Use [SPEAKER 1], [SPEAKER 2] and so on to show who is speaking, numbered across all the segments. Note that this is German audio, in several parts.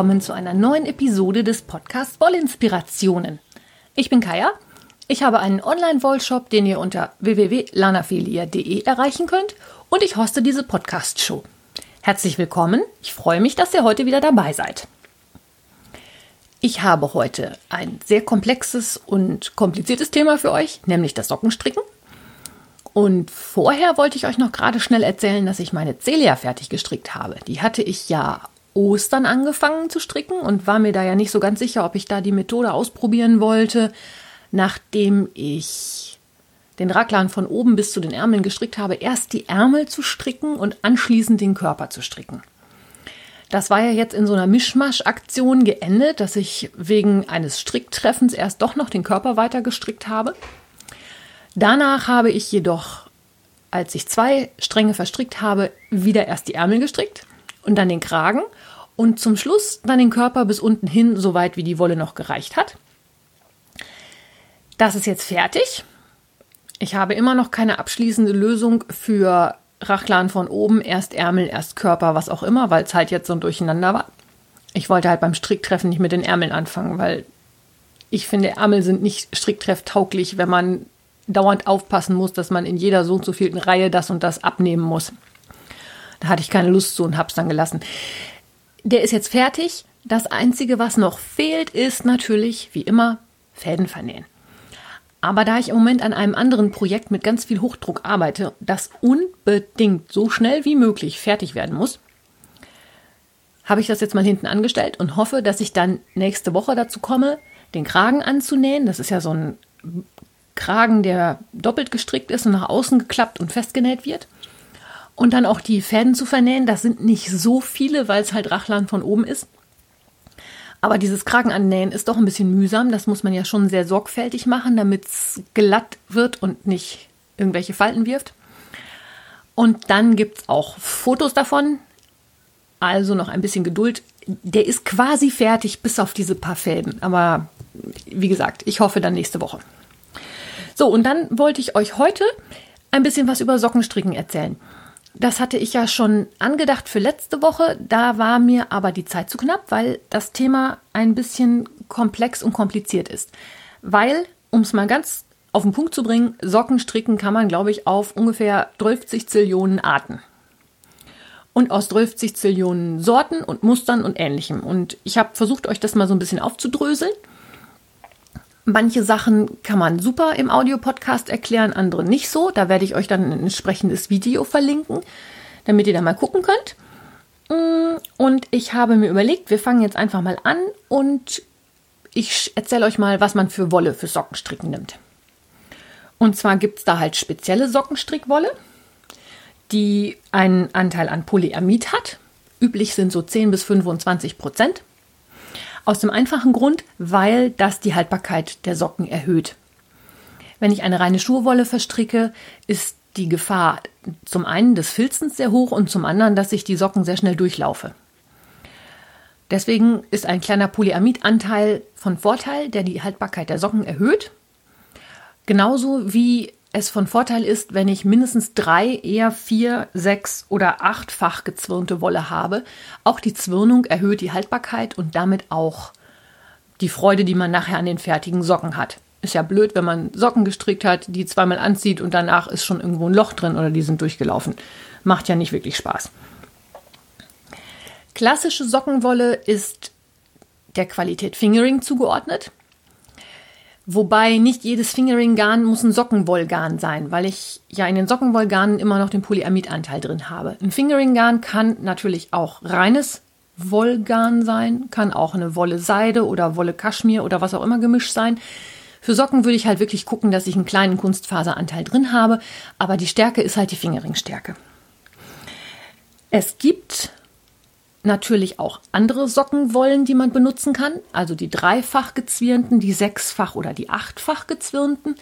[SPEAKER 1] Willkommen zu einer neuen Episode des Podcasts Wollinspirationen. Ich bin Kaya. Ich habe einen Online-Wollshop, den ihr unter www.lanafilia.de erreichen könnt und ich hoste diese Podcast-Show. Herzlich willkommen. Ich freue mich, dass ihr heute wieder dabei seid. Ich habe heute ein sehr komplexes und kompliziertes Thema für euch, nämlich das Sockenstricken. Und vorher wollte ich euch noch gerade schnell erzählen, dass ich meine Celia fertig gestrickt habe. Die hatte ich ja Ostern angefangen zu stricken und war mir da ja nicht so ganz sicher, ob ich da die Methode ausprobieren wollte, nachdem ich den Raglan von oben bis zu den Ärmeln gestrickt habe, erst die Ärmel zu stricken und anschließend den Körper zu stricken. Das war ja jetzt in so einer Mischmasch-Aktion geendet, dass ich wegen eines Stricktreffens erst doch noch den Körper weiter gestrickt habe. Danach habe ich jedoch, als ich zwei Stränge verstrickt habe, wieder erst die Ärmel gestrickt und dann den Kragen und zum Schluss dann den Körper bis unten hin, so weit wie die Wolle noch gereicht hat. Das ist jetzt fertig. Ich habe immer noch keine abschließende Lösung für Rachlan von oben, erst Ärmel, erst Körper, was auch immer, weil es halt jetzt so ein Durcheinander war. Ich wollte halt beim Stricktreffen nicht mit den Ärmeln anfangen, weil ich finde, Ärmel sind nicht stricktrefftauglich, wenn man dauernd aufpassen muss, dass man in jeder so und so vielen Reihe das und das abnehmen muss. Da hatte ich keine Lust zu und hab's dann gelassen. Der ist jetzt fertig. Das Einzige, was noch fehlt, ist natürlich, wie immer, Fäden vernähen. Aber da ich im Moment an einem anderen Projekt mit ganz viel Hochdruck arbeite, das unbedingt so schnell wie möglich fertig werden muss, habe ich das jetzt mal hinten angestellt und hoffe, dass ich dann nächste Woche dazu komme, den Kragen anzunähen. Das ist ja so ein Kragen, der doppelt gestrickt ist und nach außen geklappt und festgenäht wird. Und dann auch die Fäden zu vernähen. Das sind nicht so viele, weil es halt Rachlan von oben ist. Aber dieses Kragenannähen ist doch ein bisschen mühsam. Das muss man ja schon sehr sorgfältig machen, damit es glatt wird und nicht irgendwelche Falten wirft. Und dann gibt es auch Fotos davon. Also noch ein bisschen Geduld. Der ist quasi fertig, bis auf diese paar Fäden. Aber wie gesagt, ich hoffe dann nächste Woche. So, und dann wollte ich euch heute ein bisschen was über Sockenstricken erzählen. Das hatte ich ja schon angedacht für letzte Woche. Da war mir aber die Zeit zu knapp, weil das Thema ein bisschen komplex und kompliziert ist. Weil, um es mal ganz auf den Punkt zu bringen, Socken stricken kann man, glaube ich, auf ungefähr 30 Zillionen Arten. Und aus 30 Zillionen Sorten und Mustern und ähnlichem. Und ich habe versucht, euch das mal so ein bisschen aufzudröseln. Manche Sachen kann man super im Audiopodcast erklären, andere nicht so. Da werde ich euch dann ein entsprechendes Video verlinken, damit ihr da mal gucken könnt. Mm, und ich habe mir überlegt, wir fangen jetzt einfach mal an und ich erzähle euch mal, was man für Wolle für Sockenstricken nimmt. Und zwar gibt es da halt spezielle Sockenstrickwolle, die einen Anteil an Polyamid hat. Üblich sind so 10 bis 25 Prozent. Aus dem einfachen Grund, weil das die Haltbarkeit der Socken erhöht. Wenn ich eine reine Schuhwolle verstricke, ist die Gefahr zum einen des Filzens sehr hoch und zum anderen, dass ich die Socken sehr schnell durchlaufe. Deswegen ist ein kleiner Polyamidanteil von Vorteil, der die Haltbarkeit der Socken erhöht. Genauso wie es von Vorteil ist, wenn ich mindestens drei, eher vier, sechs oder achtfach gezwirnte Wolle habe. Auch die Zwirnung erhöht die Haltbarkeit und damit auch die Freude, die man nachher an den fertigen Socken hat. Ist ja blöd, wenn man Socken gestrickt hat, die zweimal anzieht und danach ist schon irgendwo ein Loch drin oder die sind durchgelaufen. Macht ja nicht wirklich Spaß. Klassische Sockenwolle ist der Qualität Fingering zugeordnet. Wobei nicht jedes Fingering-Garn muss ein Sockenwollgarn sein, weil ich ja in den Sockenwollgarnen immer noch den Polyamidanteil drin habe. Ein Fingering-Garn kann natürlich auch reines Wollgarn sein, kann auch eine Wolle Seide oder Wolle Kaschmir oder was auch immer gemischt sein. Für Socken würde ich halt wirklich gucken, dass ich einen kleinen Kunstfaseranteil drin habe, aber die Stärke ist halt die Fingering-Stärke. Es gibt natürlich auch andere Sockenwollen, die man benutzen kann, also die dreifach gezwirnten, die sechsfach oder die achtfach gezwirnten.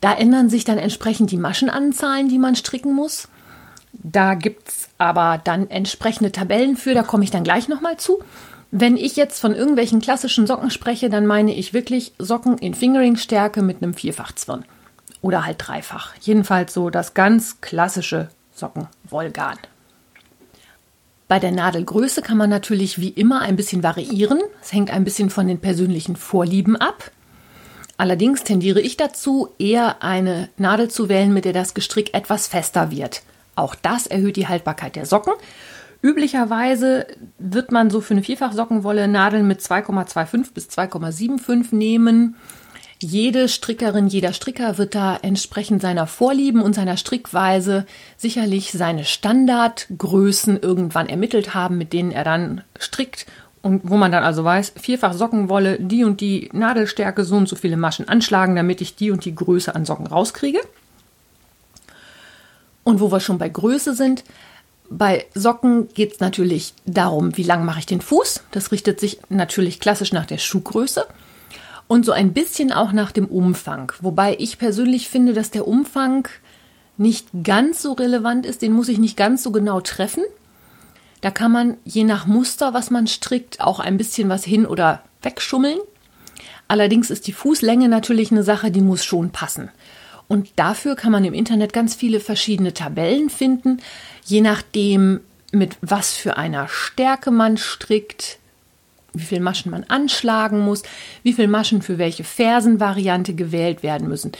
[SPEAKER 1] Da ändern sich dann entsprechend die Maschenanzahlen, die man stricken muss. Da gibt es aber dann entsprechende Tabellen für, da komme ich dann gleich nochmal zu. Wenn ich jetzt von irgendwelchen klassischen Socken spreche, dann meine ich wirklich Socken in Fingering-Stärke mit einem Vierfachzwirn. Oder halt dreifach. Jedenfalls so das ganz klassische Sockenwollgarn. Bei der Nadelgröße kann man natürlich wie immer ein bisschen variieren. Es hängt ein bisschen von den persönlichen Vorlieben ab. Allerdings tendiere ich dazu, eher eine Nadel zu wählen, mit der das Gestrick etwas fester wird. Auch das erhöht die Haltbarkeit der Socken. Üblicherweise wird man so für eine Vierfachsockenwolle Nadeln mit 2,25 bis 2,75 nehmen. Jede Strickerin, jeder Stricker wird da entsprechend seiner Vorlieben und seiner Strickweise sicherlich seine Standardgrößen irgendwann ermittelt haben, mit denen er dann strickt und wo man dann also weiß, vierfach Sockenwolle, die und die Nadelstärke, so und so viele Maschen anschlagen, damit ich die und die Größe an Socken rauskriege. Und wo wir schon bei Größe sind, bei Socken geht es natürlich darum, wie lang mache ich den Fuß. Das richtet sich natürlich klassisch nach der Schuhgröße und so ein bisschen auch nach dem Umfang. Wobei ich persönlich finde, dass der Umfang nicht ganz so relevant ist, den muss ich nicht ganz so genau treffen. Da kann man je nach Muster, was man strickt, auch ein bisschen was hin oder wegschummeln. Allerdings ist die Fußlänge natürlich eine Sache, die muss schon passen. Und dafür kann man im Internet ganz viele verschiedene Tabellen finden, je nachdem, mit was für einer Stärke man strickt, wie viele Maschen man anschlagen muss, wie viele Maschen für welche Fersenvariante gewählt werden müssen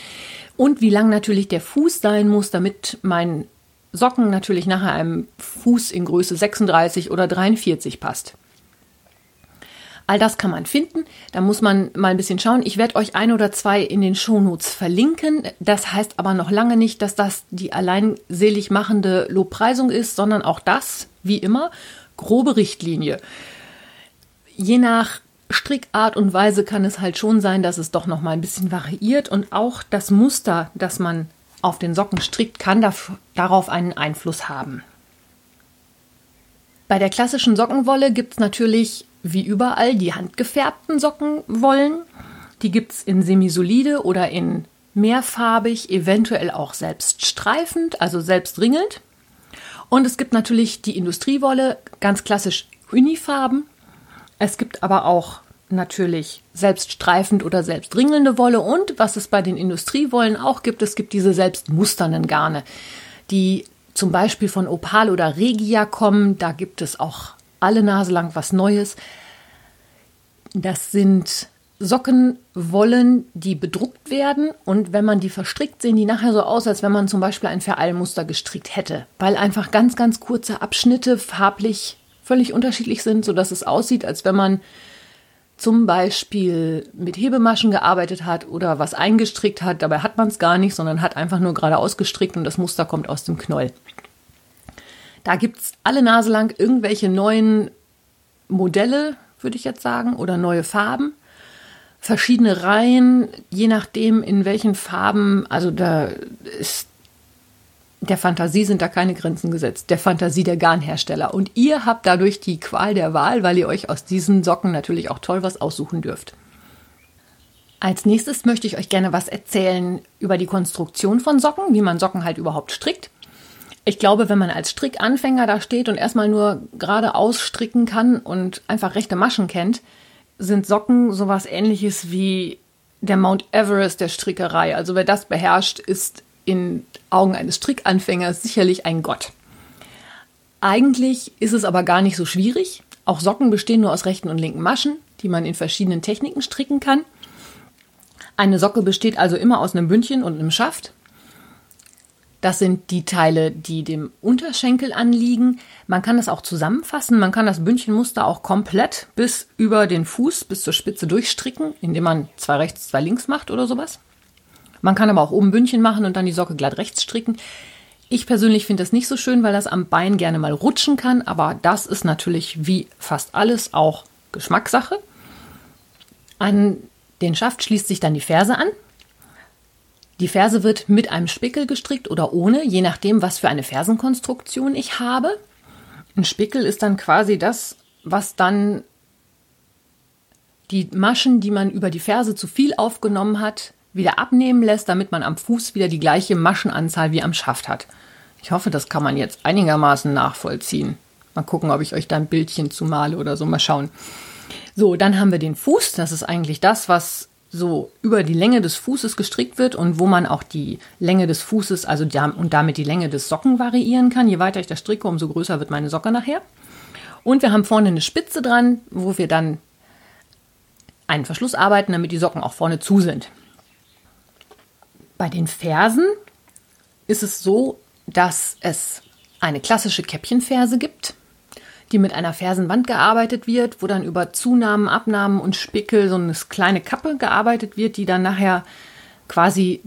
[SPEAKER 1] und wie lang natürlich der Fuß sein muss, damit mein Socken natürlich nachher einem Fuß in Größe 36 oder 43 passt. All das kann man finden. Da muss man mal ein bisschen schauen. Ich werde euch ein oder zwei in den Shownotes verlinken. Das heißt aber noch lange nicht, dass das die allein selig machende Lobpreisung ist, sondern auch das, wie immer, grobe Richtlinie je nach Strickart und Weise kann es halt schon sein, dass es doch noch mal ein bisschen variiert und auch das Muster, das man auf den Socken strickt, kann darauf einen Einfluss haben. Bei der klassischen Sockenwolle gibt es natürlich wie überall die handgefärbten Sockenwollen. Die gibt es in semisolide oder in mehrfarbig, eventuell auch selbst streifend, also selbst ringelnd. Und es gibt natürlich die Industriewolle, ganz klassisch Unifarben. Es gibt aber auch natürlich selbststreifend oder selbstringelnde Wolle und was es bei den Industriewollen auch gibt, es gibt diese selbstmusternden Garne, die zum Beispiel von Opal oder Regia kommen. Da gibt es auch alle Nase lang was Neues. Das sind Sockenwollen, die bedruckt werden und wenn man die verstrickt, sehen die nachher so aus, als wenn man zum Beispiel ein Vereilmuster gestrickt hätte, weil einfach ganz, ganz kurze Abschnitte farblich völlig unterschiedlich sind, sodass es aussieht, als wenn man zum Beispiel mit Hebemaschen gearbeitet hat oder was eingestrickt hat. Dabei hat man es gar nicht, sondern hat einfach nur gerade ausgestrickt und das Muster kommt aus dem Knoll. Da gibt es alle Nase lang irgendwelche neuen Modelle, würde ich jetzt sagen, oder neue Farben. Verschiedene Reihen, je nachdem, in welchen Farben, also da ist der Fantasie sind da keine Grenzen gesetzt, der Fantasie der Garnhersteller. Und ihr habt dadurch die Qual der Wahl, weil ihr euch aus diesen Socken natürlich auch toll was aussuchen dürft. Als nächstes möchte ich euch gerne was erzählen über die Konstruktion von Socken, wie man Socken halt überhaupt strickt. Ich glaube, wenn man als Strickanfänger da steht und erstmal nur geradeaus stricken kann und einfach rechte Maschen kennt, sind Socken sowas ähnliches wie der Mount Everest der Strickerei. Also wer das beherrscht, ist in Augen eines Strickanfängers sicherlich ein Gott. Eigentlich ist es aber gar nicht so schwierig. Auch Socken bestehen nur aus rechten und linken Maschen, die man in verschiedenen Techniken stricken kann. Eine Socke besteht also immer aus einem Bündchen und einem Schaft. Das sind die Teile, die dem Unterschenkel anliegen. Man kann das auch zusammenfassen. Man kann das Bündchenmuster auch komplett bis über den Fuß, bis zur Spitze durchstricken, indem man zwei rechts, zwei links macht oder sowas. Man kann aber auch oben Bündchen machen und dann die Socke glatt rechts stricken. Ich persönlich finde das nicht so schön, weil das am Bein gerne mal rutschen kann, aber das ist natürlich wie fast alles auch Geschmackssache. An den Schaft schließt sich dann die Ferse an. Die Ferse wird mit einem Spickel gestrickt oder ohne, je nachdem, was für eine Fersenkonstruktion ich habe. Ein Spickel ist dann quasi das, was dann die Maschen, die man über die Ferse zu viel aufgenommen hat, wieder abnehmen lässt, damit man am Fuß wieder die gleiche Maschenanzahl wie am Schaft hat. Ich hoffe, das kann man jetzt einigermaßen nachvollziehen. Mal gucken, ob ich euch da ein Bildchen zumale oder so. Mal schauen. So, dann haben wir den Fuß. Das ist eigentlich das, was so über die Länge des Fußes gestrickt wird und wo man auch die Länge des Fußes, also und damit die Länge des Socken variieren kann. Je weiter ich das stricke, umso größer wird meine Socke nachher. Und wir haben vorne eine Spitze dran, wo wir dann einen Verschluss arbeiten, damit die Socken auch vorne zu sind. Bei den Fersen ist es so, dass es eine klassische Käppchenferse gibt, die mit einer Fersenwand gearbeitet wird, wo dann über Zunahmen, Abnahmen und Spickel so eine kleine Kappe gearbeitet wird, die dann nachher quasi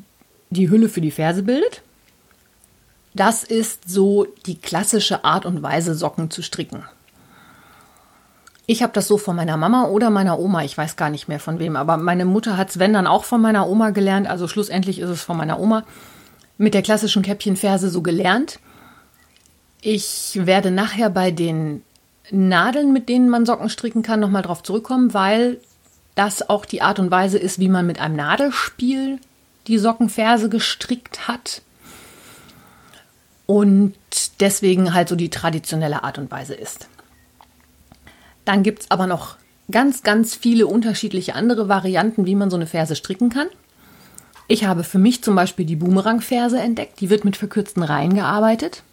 [SPEAKER 1] die Hülle für die Ferse bildet. Das ist so die klassische Art und Weise, Socken zu stricken. Ich habe das so von meiner Mama oder meiner Oma, ich weiß gar nicht mehr von wem, aber meine Mutter hat es, wenn dann auch von meiner Oma gelernt, also schlussendlich ist es von meiner Oma, mit der klassischen Käppchenferse so gelernt. Ich werde nachher bei den Nadeln, mit denen man Socken stricken kann, nochmal drauf zurückkommen, weil das auch die Art und Weise ist, wie man mit einem Nadelspiel die Sockenferse gestrickt hat. Und deswegen halt so die traditionelle Art und Weise ist. Dann gibt es aber noch ganz, ganz viele unterschiedliche andere Varianten, wie man so eine Ferse stricken kann. Ich habe für mich zum Beispiel die Boomerang-Ferse entdeckt. Die wird mit verkürzten Reihen gearbeitet.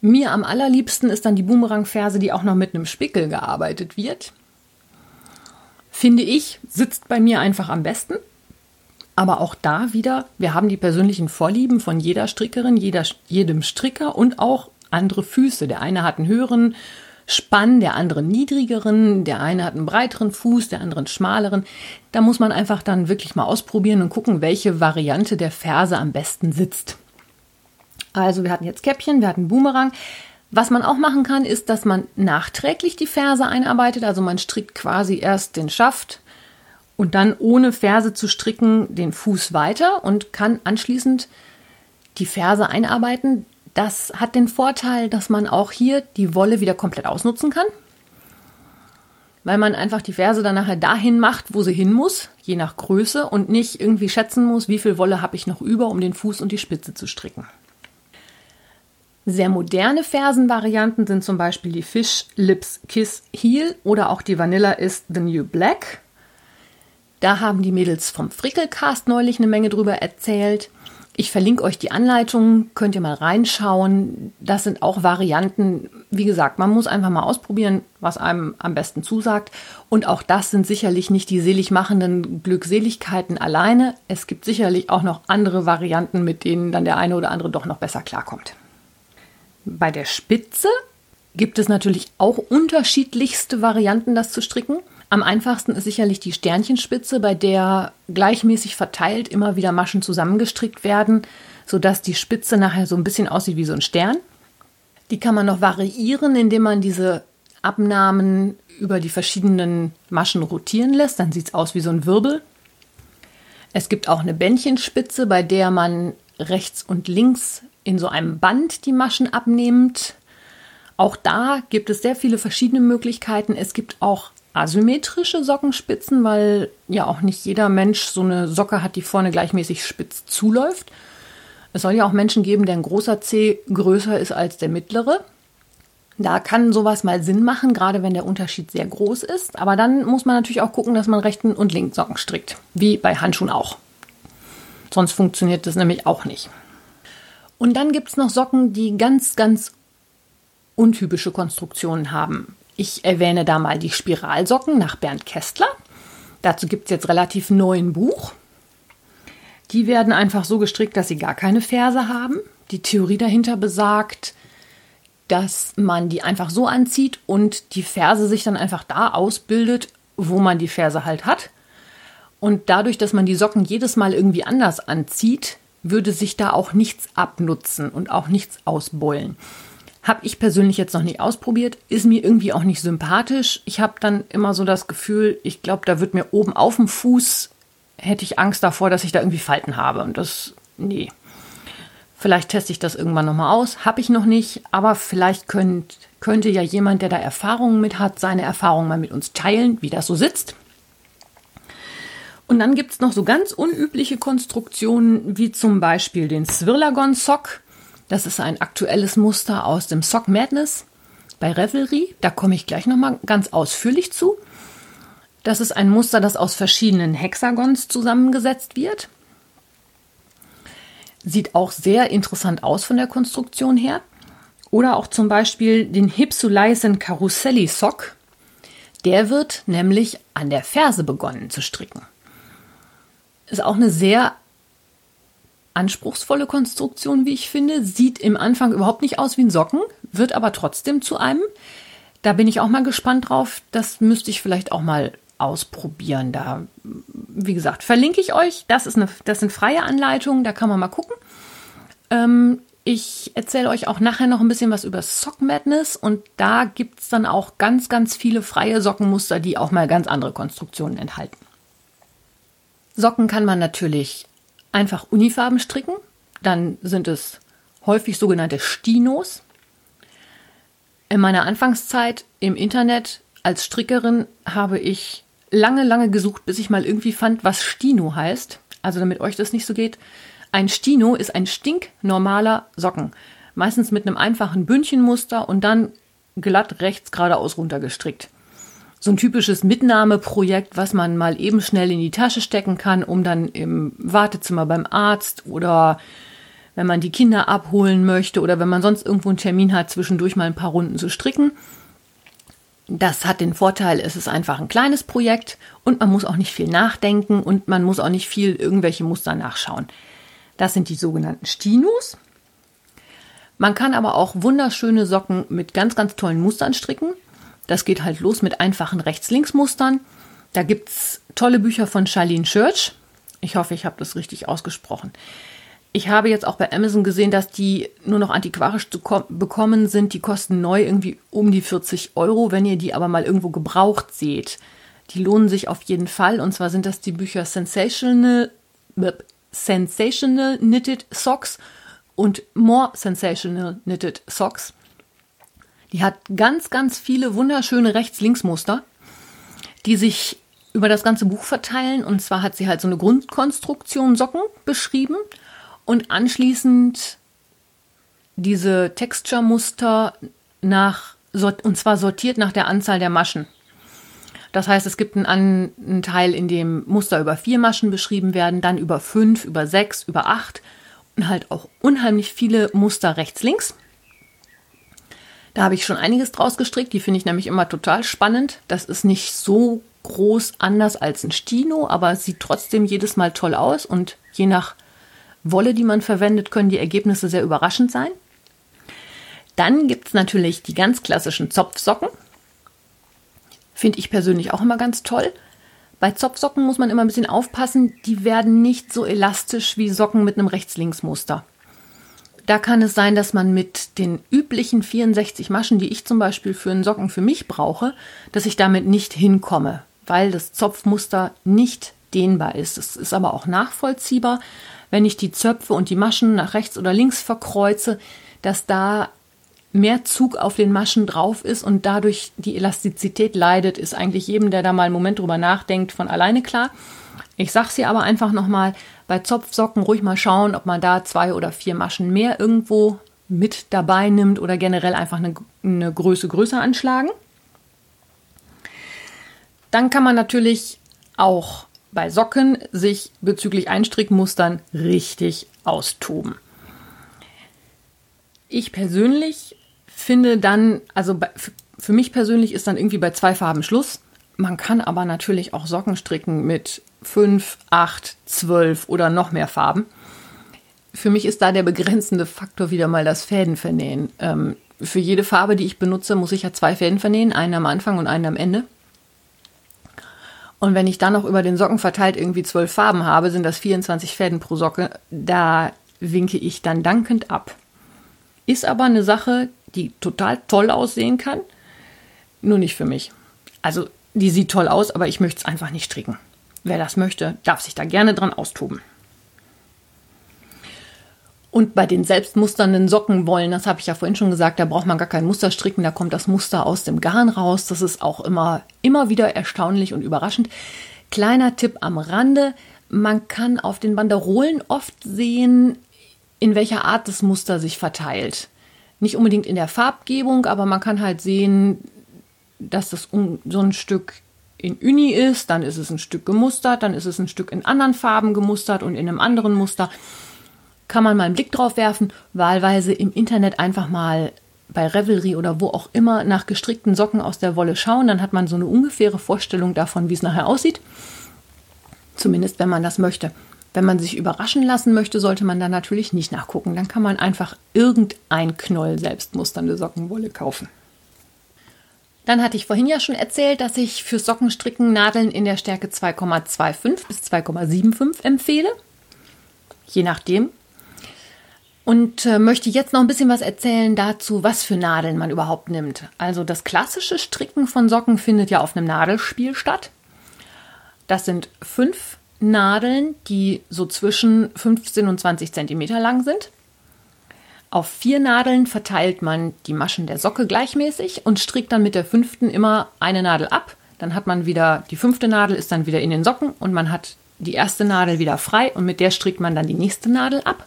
[SPEAKER 1] Mir am allerliebsten ist dann die Boomerang-Ferse, die auch noch mit einem Spickel gearbeitet wird. Finde ich, sitzt bei mir einfach am besten. Aber auch da wieder, wir haben die persönlichen Vorlieben von jeder Strickerin, jeder, jedem Stricker und auch andere Füße. Der eine hat einen höheren Spann, der andere niedrigeren, der eine hat einen breiteren Fuß, der andere einen schmaleren. Da muss man einfach dann wirklich mal ausprobieren und gucken, welche Variante der Ferse am besten sitzt. Also wir hatten jetzt Käppchen, wir hatten Boomerang. Was man auch machen kann, ist, dass man nachträglich die Ferse einarbeitet. Also man strickt quasi erst den Schaft und dann ohne Ferse zu stricken den Fuß weiter und kann anschließend die Ferse einarbeiten. Das hat den Vorteil, dass man auch hier die Wolle wieder komplett ausnutzen kann, weil man einfach die Ferse dann nachher dahin macht, wo sie hin muss, je nach Größe und nicht irgendwie schätzen muss, wie viel Wolle habe ich noch über, um den Fuß und die Spitze zu stricken. Sehr moderne Fersenvarianten sind zum Beispiel die Fish Lips Kiss Heel oder auch die Vanilla is the New Black. Da haben die Mädels vom Frickelcast neulich eine Menge drüber erzählt. Ich verlinke euch die Anleitungen, könnt ihr mal reinschauen. Das sind auch Varianten. Wie gesagt, man muss einfach mal ausprobieren, was einem am besten zusagt. Und auch das sind sicherlich nicht die selig machenden Glückseligkeiten alleine. Es gibt sicherlich auch noch andere Varianten, mit denen dann der eine oder andere doch noch besser klarkommt. Bei der Spitze gibt es natürlich auch unterschiedlichste Varianten, das zu stricken. Am einfachsten ist sicherlich die Sternchenspitze, bei der gleichmäßig verteilt immer wieder Maschen zusammengestrickt werden, sodass die Spitze nachher so ein bisschen aussieht wie so ein Stern. Die kann man noch variieren, indem man diese Abnahmen über die verschiedenen Maschen rotieren lässt. Dann sieht es aus wie so ein Wirbel. Es gibt auch eine Bändchenspitze, bei der man rechts und links in so einem Band die Maschen abnehmend. Auch da gibt es sehr viele verschiedene Möglichkeiten. Es gibt auch asymmetrische Sockenspitzen, weil ja auch nicht jeder Mensch so eine Socke hat, die vorne gleichmäßig spitz zuläuft. Es soll ja auch Menschen geben, der ein großer C größer ist als der mittlere. Da kann sowas mal Sinn machen, gerade wenn der Unterschied sehr groß ist. Aber dann muss man natürlich auch gucken, dass man rechten und linken Socken strickt. Wie bei Handschuhen auch. Sonst funktioniert das nämlich auch nicht. Und dann gibt es noch Socken, die ganz, ganz untypische Konstruktionen haben. Ich erwähne da mal die Spiralsocken nach Bernd Kästler. Dazu gibt es jetzt relativ neu ein Buch. Die werden einfach so gestrickt, dass sie gar keine Ferse haben. Die Theorie dahinter besagt, dass man die einfach so anzieht und die Ferse sich dann einfach da ausbildet, wo man die Ferse halt hat. Und dadurch, dass man die Socken jedes Mal irgendwie anders anzieht, würde sich da auch nichts abnutzen und auch nichts ausbeulen. Habe ich persönlich jetzt noch nicht ausprobiert, ist mir irgendwie auch nicht sympathisch. Ich habe dann immer so das Gefühl, ich glaube, da wird mir oben auf dem Fuß, hätte ich Angst davor, dass ich da irgendwie Falten habe. Und das, nee. Vielleicht teste ich das irgendwann nochmal aus. Habe ich noch nicht, aber vielleicht könnt, könnte ja jemand, der da Erfahrungen mit hat, seine Erfahrungen mal mit uns teilen, wie das so sitzt. Und dann gibt es noch so ganz unübliche Konstruktionen, wie zum Beispiel den Swirlagon Sock. Das ist ein aktuelles Muster aus dem Sock Madness bei Revelry. Da komme ich gleich nochmal ganz ausführlich zu. Das ist ein Muster, das aus verschiedenen Hexagons zusammengesetzt wird. Sieht auch sehr interessant aus von der Konstruktion her. Oder auch zum Beispiel den Hypsulaisen Carusselli Sock. Der wird nämlich an der Ferse begonnen zu stricken. Ist auch eine sehr anspruchsvolle Konstruktion, wie ich finde. Sieht im Anfang überhaupt nicht aus wie ein Socken, wird aber trotzdem zu einem. Da bin ich auch mal gespannt drauf. Das müsste ich vielleicht auch mal ausprobieren. Da, wie gesagt, verlinke ich euch. Das, ist eine, das sind freie Anleitungen, da kann man mal gucken. Ähm, ich erzähle euch auch nachher noch ein bisschen was über Sock Madness und da gibt es dann auch ganz, ganz viele freie Sockenmuster, die auch mal ganz andere Konstruktionen enthalten. Socken kann man natürlich einfach Unifarben stricken. Dann sind es häufig sogenannte Stinos. In meiner Anfangszeit im Internet als Strickerin habe ich lange, lange gesucht, bis ich mal irgendwie fand, was Stino heißt. Also damit euch das nicht so geht. Ein Stino ist ein stinknormaler Socken. Meistens mit einem einfachen Bündchenmuster und dann glatt rechts geradeaus runtergestrickt. So ein typisches Mitnahmeprojekt, was man mal eben schnell in die Tasche stecken kann, um dann im Wartezimmer beim Arzt oder wenn man die Kinder abholen möchte oder wenn man sonst irgendwo einen Termin hat, zwischendurch mal ein paar Runden zu stricken. Das hat den Vorteil, es ist einfach ein kleines Projekt und man muss auch nicht viel nachdenken und man muss auch nicht viel irgendwelche Muster nachschauen. Das sind die sogenannten Stinos. Man kann aber auch wunderschöne Socken mit ganz, ganz tollen Mustern stricken. Das geht halt los mit einfachen Rechts-Links-Mustern. Da gibt es tolle Bücher von Charlene Church. Ich hoffe, ich habe das richtig ausgesprochen. Ich habe jetzt auch bei Amazon gesehen, dass die nur noch antiquarisch zu bekommen sind. Die kosten neu irgendwie um die 40 Euro. Wenn ihr die aber mal irgendwo gebraucht seht, die lohnen sich auf jeden Fall. Und zwar sind das die Bücher Sensational, Sensational Knitted Socks und More Sensational Knitted Socks. Die hat ganz, ganz viele wunderschöne Rechts-Links-Muster, die sich über das ganze Buch verteilen. Und zwar hat sie halt so eine Grundkonstruktion Socken beschrieben und anschließend diese Texture-Muster nach, und zwar sortiert nach der Anzahl der Maschen. Das heißt, es gibt einen, einen, Teil, in dem Muster über vier Maschen beschrieben werden, dann über fünf, über sechs, über acht und halt auch unheimlich viele Muster rechts, links. Da habe ich schon einiges draus gestrickt, die finde ich nämlich immer total spannend. Das ist nicht so groß anders als ein Stino, aber sieht trotzdem jedes Mal toll aus und je nach Wolle, die man verwendet, können die Ergebnisse sehr überraschend sein. Dann gibt es natürlich die ganz klassischen Zopfsocken. Finde ich persönlich auch immer ganz toll. Bei Zopfsocken muss man immer ein bisschen aufpassen, die werden nicht so elastisch wie Socken mit einem Rechts-Links-Muster. Da kann es sein, dass man mit den üblichen 64 Maschen, die ich zum Beispiel für einen Socken für mich brauche, dass ich damit nicht hinkomme, weil das Zopfmuster nicht dehnbar ist. Es ist aber auch nachvollziehbar, wenn ich die Zöpfe und die Maschen nach rechts oder links verkreuze, dass da mehr Zug auf den Maschen drauf ist und dadurch die Elastizität leidet, ist eigentlich jedem, der da mal einen Moment drüber nachdenkt, von alleine klar. Ich sag's hier aber einfach nochmal, bei Zopfsocken ruhig mal schauen, ob man da zwei oder vier Maschen mehr irgendwo mit dabei nimmt oder generell einfach eine, eine Größe größer anschlagen. Dann kann man natürlich auch bei Socken sich bezüglich Einstrickmustern richtig austoben. Ich persönlich finde dann, also bei, für mich persönlich ist dann irgendwie bei zwei Farben Schluss. Man kann aber natürlich auch Socken stricken mit fünf, acht, zwölf oder noch mehr Farben. Für mich ist da der begrenzende Faktor wieder mal das Fädenvernähen. Ähm, für jede Farbe, die ich benutze, muss ich ja zwei Fäden vernähen, einen am Anfang und einen am Ende. Und wenn ich dann noch über den Socken verteilt irgendwie zwölf Farben habe, sind das 24 Fäden pro Socke. Da winke ich dann dankend ab. Ist aber eine Sache, die total toll aussehen kann, nur nicht für mich. Also, die sieht toll aus, aber ich möchte es einfach nicht stricken. Wer das möchte, darf sich da gerne dran austoben. Und bei den selbstmusternden Sockenwollen, das habe ich ja vorhin schon gesagt, da braucht man gar kein Muster stricken, da kommt das Muster aus dem Garn raus. Das ist auch immer, immer wieder erstaunlich und überraschend. Kleiner Tipp am Rande, man kann auf den Banderolen oft sehen, in welcher Art das Muster sich verteilt. Nicht unbedingt in der Farbgebung, aber man kann halt sehen, dass das so ein Stück in Uni ist, dann ist es ein Stück gemustert, dann ist es ein Stück in anderen Farben gemustert und in einem anderen Muster kann man mal einen Blick drauf werfen, wahlweise im Internet einfach mal bei Revelry oder wo auch immer nach gestrickten Socken aus der Wolle schauen, dann hat man so eine ungefähre Vorstellung davon, wie es nachher aussieht. Zumindest, wenn man das möchte. Wenn man sich überraschen lassen möchte, sollte man da natürlich nicht nachgucken. Dann kann man einfach irgendein Knoll selbstmusternde Sockenwolle kaufen. Dann hatte ich vorhin ja schon erzählt, dass ich für Sockenstricken Nadeln in der Stärke 2,25 bis 2,75 empfehle. Je nachdem. Und äh, möchte jetzt noch ein bisschen was erzählen dazu, was für Nadeln man überhaupt nimmt. Also das klassische Stricken von Socken findet ja auf einem Nadelspiel statt. Das sind fünf Nadeln, die so zwischen 15 und 20 Zentimeter lang sind. Auf vier Nadeln verteilt man die Maschen der Socke gleichmäßig und strickt dann mit der fünften immer eine Nadel ab. Dann hat man wieder, die fünfte Nadel ist dann wieder in den Socken und man hat die erste Nadel wieder frei und mit der strickt man dann die nächste Nadel ab.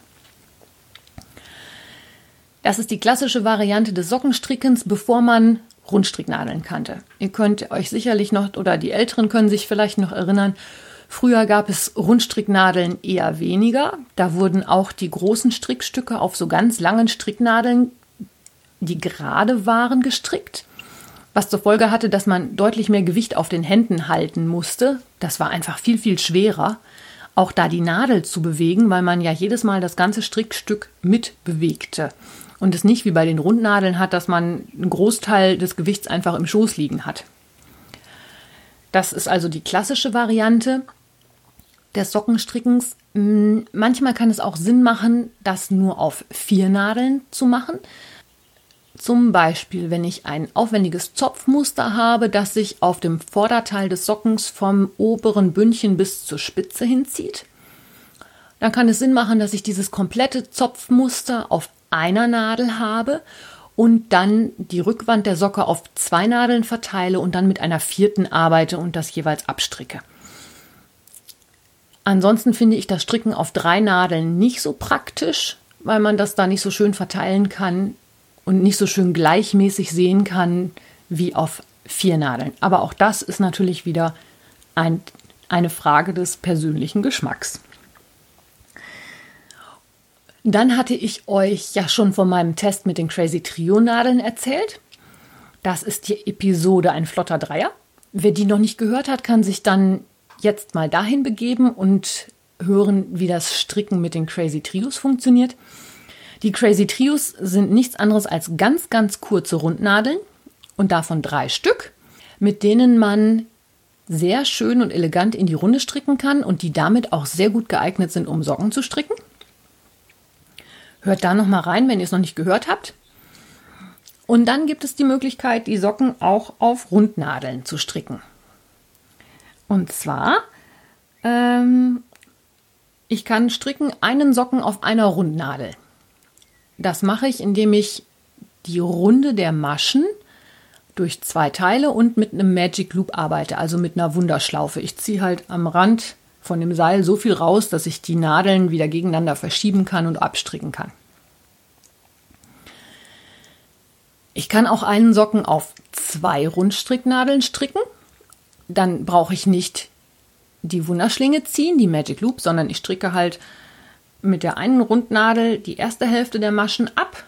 [SPEAKER 1] Das ist die klassische Variante des Sockenstrickens, bevor man Rundstricknadeln kannte. Ihr könnt euch sicherlich noch, oder die Älteren können sich vielleicht noch erinnern, Früher gab es Rundstricknadeln eher weniger. Da wurden auch die großen Strickstücke auf so ganz langen Stricknadeln, die gerade waren, gestrickt. Was zur Folge hatte, dass man deutlich mehr Gewicht auf den Händen halten musste. Das war einfach viel, viel schwerer, auch da die Nadel zu bewegen, weil man ja jedes Mal das ganze Strickstück mitbewegte. Und es nicht wie bei den Rundnadeln hat, dass man einen Großteil des Gewichts einfach im Schoß liegen hat. Das ist also die klassische Variante des Sockenstrickens. Mm, manchmal kann es auch Sinn machen, das nur auf vier Nadeln zu machen. Zum Beispiel, wenn ich ein aufwendiges Zopfmuster habe, das sich auf dem Vorderteil des Sockens vom oberen Bündchen bis zur Spitze hinzieht, dann kann es Sinn machen, dass ich dieses komplette Zopfmuster auf einer Nadel habe und dann die Rückwand der Socke auf zwei Nadeln verteile und dann mit einer vierten arbeite und das jeweils abstricke. Ansonsten finde ich das Stricken auf drei Nadeln nicht so praktisch, weil man das da nicht so schön verteilen kann und nicht so schön gleichmäßig sehen kann wie auf vier Nadeln. Aber auch das ist natürlich wieder ein, eine Frage des persönlichen Geschmacks. Dann hatte ich euch ja schon von meinem Test mit den Crazy Trio Nadeln erzählt. Das ist die Episode Ein flotter Dreier. Wer die noch nicht gehört hat, kann sich dann jetzt mal dahin begeben und hören, wie das Stricken mit den Crazy Trios funktioniert. Die Crazy Trios sind nichts anderes als ganz, ganz kurze Rundnadeln und davon drei Stück, mit denen man sehr schön und elegant in die Runde stricken kann und die damit auch sehr gut geeignet sind, um Socken zu stricken. Hört da noch mal rein, wenn ihr es noch nicht gehört habt. Und dann gibt es die Möglichkeit, die Socken auch auf Rundnadeln zu stricken. Und zwar, ähm, ich kann stricken einen Socken auf einer Rundnadel. Das mache ich, indem ich die Runde der Maschen durch zwei Teile und mit einem Magic Loop arbeite, also mit einer Wunderschlaufe. Ich ziehe halt am Rand von dem Seil so viel raus, dass ich die Nadeln wieder gegeneinander verschieben kann und abstricken kann. Ich kann auch einen Socken auf zwei Rundstricknadeln stricken dann brauche ich nicht die Wunderschlinge ziehen, die Magic Loop, sondern ich stricke halt mit der einen Rundnadel die erste Hälfte der Maschen ab,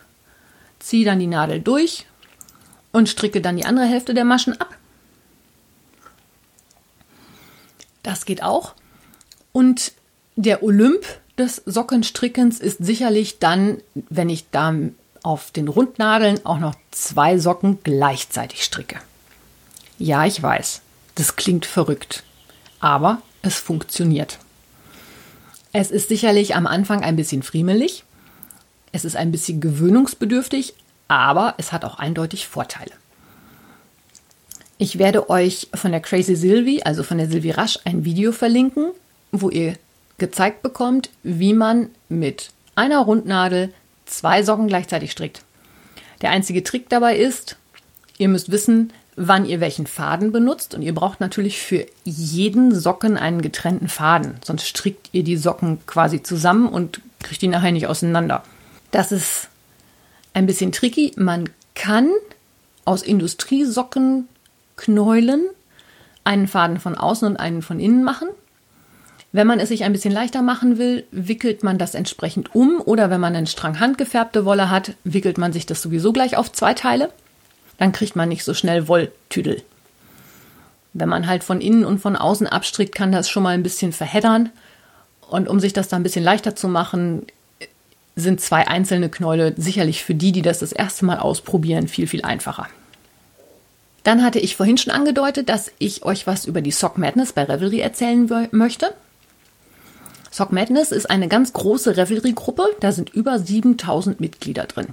[SPEAKER 1] ziehe dann die Nadel durch und stricke dann die andere Hälfte der Maschen ab. Das geht auch. Und der Olymp des Sockenstrickens ist sicherlich dann, wenn ich da auf den Rundnadeln auch noch zwei Socken gleichzeitig stricke. Ja, ich weiß, das klingt verrückt, aber es funktioniert. Es ist sicherlich am Anfang ein bisschen friemelig, es ist ein bisschen gewöhnungsbedürftig, aber es hat auch eindeutig Vorteile. Ich werde euch von der Crazy Sylvie, also von der Sylvie Rasch, ein Video verlinken, wo ihr gezeigt bekommt, wie man mit einer Rundnadel zwei Socken gleichzeitig strickt. Der einzige Trick dabei ist, ihr müsst wissen, wann ihr welchen Faden benutzt. Und ihr braucht natürlich für jeden Socken einen getrennten Faden. Sonst strickt ihr die Socken quasi zusammen und kriegt die nachher nicht auseinander. Das ist ein bisschen tricky. Man kann aus Industriesockenknäulen einen Faden von außen und einen von innen machen. Wenn man es sich ein bisschen leichter machen will, wickelt man das entsprechend um oder wenn man einen Strang handgefärbte Wolle hat, wickelt man sich das sowieso gleich auf zwei Teile. Dann kriegt man nicht so schnell Wolltüdel. Wenn man halt von innen und von außen abstrickt, kann das schon mal ein bisschen verheddern. Und um sich das da ein bisschen leichter zu machen, sind zwei einzelne Knäule sicherlich für die, die das das erste Mal ausprobieren, viel, viel einfacher. Dann hatte ich vorhin schon angedeutet, dass ich euch was über die Sock Madness bei Revelry erzählen möchte. Sock Madness ist eine ganz große Revelry-Gruppe, da sind über 7000 Mitglieder drin.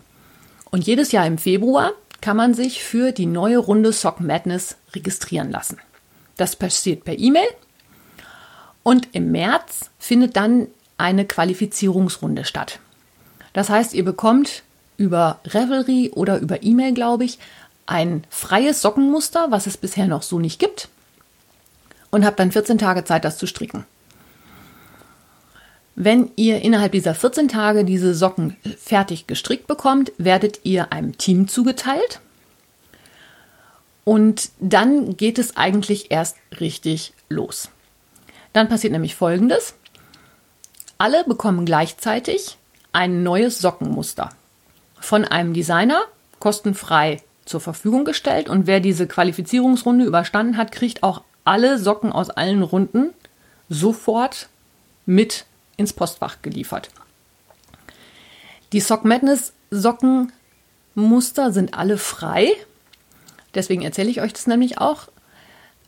[SPEAKER 1] Und jedes Jahr im Februar kann man sich für die neue Runde Sock Madness registrieren lassen. Das passiert per E-Mail. Und im März findet dann eine Qualifizierungsrunde statt. Das heißt, ihr bekommt über Revelry oder über E-Mail, glaube ich, ein freies Sockenmuster, was es bisher noch so nicht gibt. Und habt dann 14 Tage Zeit, das zu stricken. Wenn ihr innerhalb dieser 14 Tage diese Socken fertig gestrickt bekommt, werdet ihr einem Team zugeteilt. Und dann geht es eigentlich erst richtig los. Dann passiert nämlich Folgendes. Alle bekommen gleichzeitig ein neues Sockenmuster von einem Designer kostenfrei zur Verfügung gestellt und wer diese Qualifizierungsrunde überstanden hat, kriegt auch alle Socken aus allen Runden sofort mit ins Postfach geliefert. Die Sock Madness Sockenmuster sind alle frei. Deswegen erzähle ich euch das nämlich auch.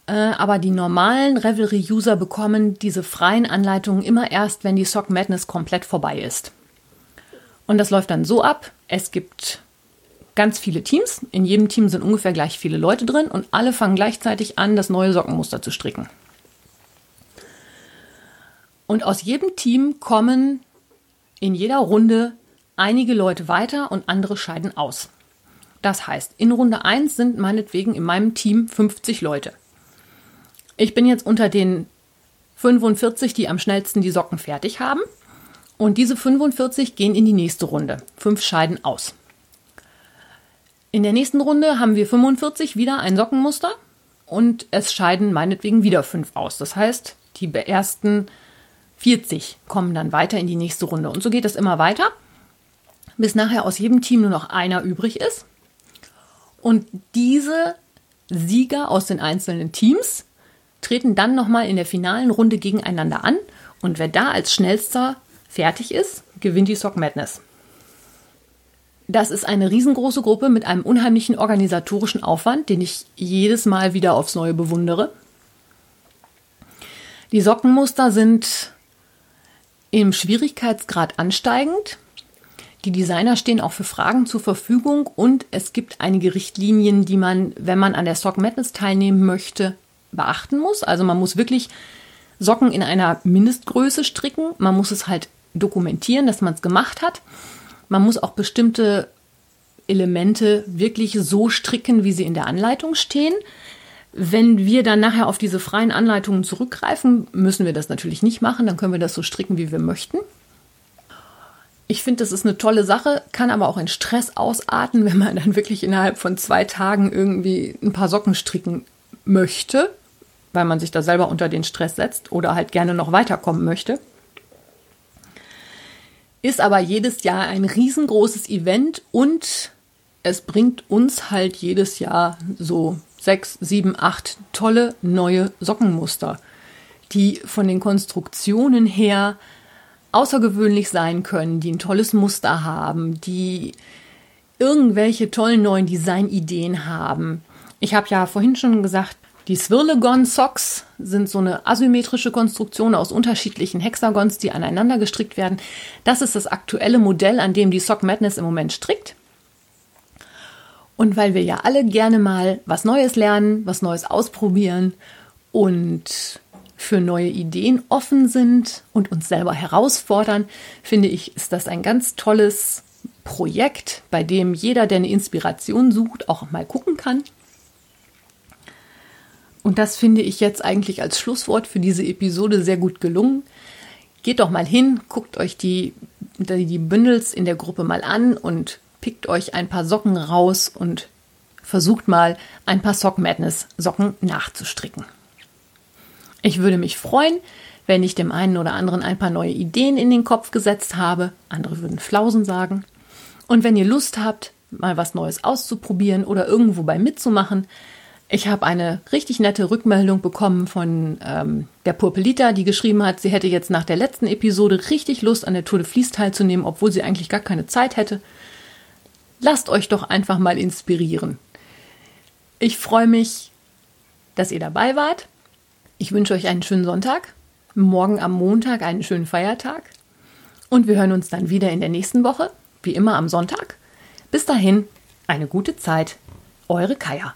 [SPEAKER 1] Äh, aber die normalen Revelry-User bekommen diese freien Anleitungen immer erst, wenn die Sock Madness komplett vorbei ist. Und das läuft dann so ab, es gibt ganz viele Teams. In jedem Team sind ungefähr gleich viele Leute drin und alle fangen gleichzeitig an, das neue Sockenmuster zu stricken. Und aus jedem Team kommen in jeder Runde einige Leute weiter und andere scheiden aus. Das heißt, in Runde 1 sind meinetwegen in meinem Team 50 Leute. Ich bin jetzt unter den 45, die am schnellsten die Socken fertig haben. Und diese 45 gehen in die nächste Runde. Fünf scheiden aus. In der nächsten Runde haben wir 45 wieder ein Sockenmuster und es scheiden meinetwegen wieder fünf aus. Das heißt, die ersten 40 kommen dann weiter in die nächste Runde. Und so geht es immer weiter, bis nachher aus jedem Team nur noch einer übrig ist. Und diese Sieger aus den einzelnen Teams treten dann nochmal in der finalen Runde gegeneinander an. Und wer da als schnellster fertig ist, gewinnt die Sock Madness. Das ist eine riesengroße Gruppe mit einem unheimlichen organisatorischen Aufwand, den ich jedes Mal wieder aufs Neue bewundere. Die Sockenmuster sind im Schwierigkeitsgrad ansteigend. Die Designer stehen auch für Fragen zur Verfügung und es gibt einige Richtlinien, die man, wenn man an der Sock Madness teilnehmen möchte, beachten muss. Also man muss wirklich Socken in einer Mindestgröße stricken. Man muss es halt dokumentieren, dass man es gemacht hat. Man muss auch bestimmte Elemente wirklich so stricken, wie sie in der Anleitung stehen. Wenn wir dann nachher auf diese freien Anleitungen zurückgreifen, müssen wir das natürlich nicht machen. Dann können wir das so stricken, wie wir möchten. Ich finde, das ist eine tolle Sache, kann aber auch in Stress ausarten, wenn man dann wirklich innerhalb von zwei Tagen irgendwie ein paar Socken stricken möchte, weil man sich da selber unter den Stress setzt oder halt gerne noch weiterkommen möchte ist aber jedes Jahr ein riesengroßes Event und es bringt uns halt jedes Jahr so sechs, sieben, acht tolle neue Sockenmuster, die von den Konstruktionen her außergewöhnlich sein können, die ein tolles Muster haben, die irgendwelche tollen neuen Designideen haben. Ich habe ja vorhin schon gesagt, die Swirlegon Socks sind so eine asymmetrische Konstruktion aus unterschiedlichen Hexagons, die aneinander gestrickt werden. Das ist das aktuelle Modell, an dem die Sock Madness im Moment strickt. Und weil wir ja alle gerne mal was Neues lernen, was Neues ausprobieren und für neue Ideen offen sind und uns selber herausfordern, finde ich, ist das ein ganz tolles Projekt, bei dem jeder, der eine Inspiration sucht, auch mal gucken kann. Und das finde ich jetzt eigentlich als Schlusswort für diese Episode sehr gut gelungen. Geht doch mal hin, guckt euch die, die Bündels in der Gruppe mal an und pickt euch ein paar Socken raus und versucht mal ein paar Sock Madness Socken nachzustricken. Ich würde mich freuen, wenn ich dem einen oder anderen ein paar neue Ideen in den Kopf gesetzt habe. Andere würden Flausen sagen. Und wenn ihr Lust habt, mal was Neues auszuprobieren oder irgendwo bei mitzumachen, ich habe eine richtig nette Rückmeldung bekommen von ähm, der Purpelita, die geschrieben hat, sie hätte jetzt nach der letzten Episode richtig Lust, an der Tour de Vlies teilzunehmen, obwohl sie eigentlich gar keine Zeit hätte. Lasst euch doch einfach mal inspirieren. Ich freue mich, dass ihr dabei wart. Ich wünsche euch einen schönen Sonntag. Morgen am Montag einen schönen Feiertag. Und wir hören uns dann wieder in der nächsten Woche, wie immer am Sonntag. Bis dahin, eine gute Zeit. Eure Kaya.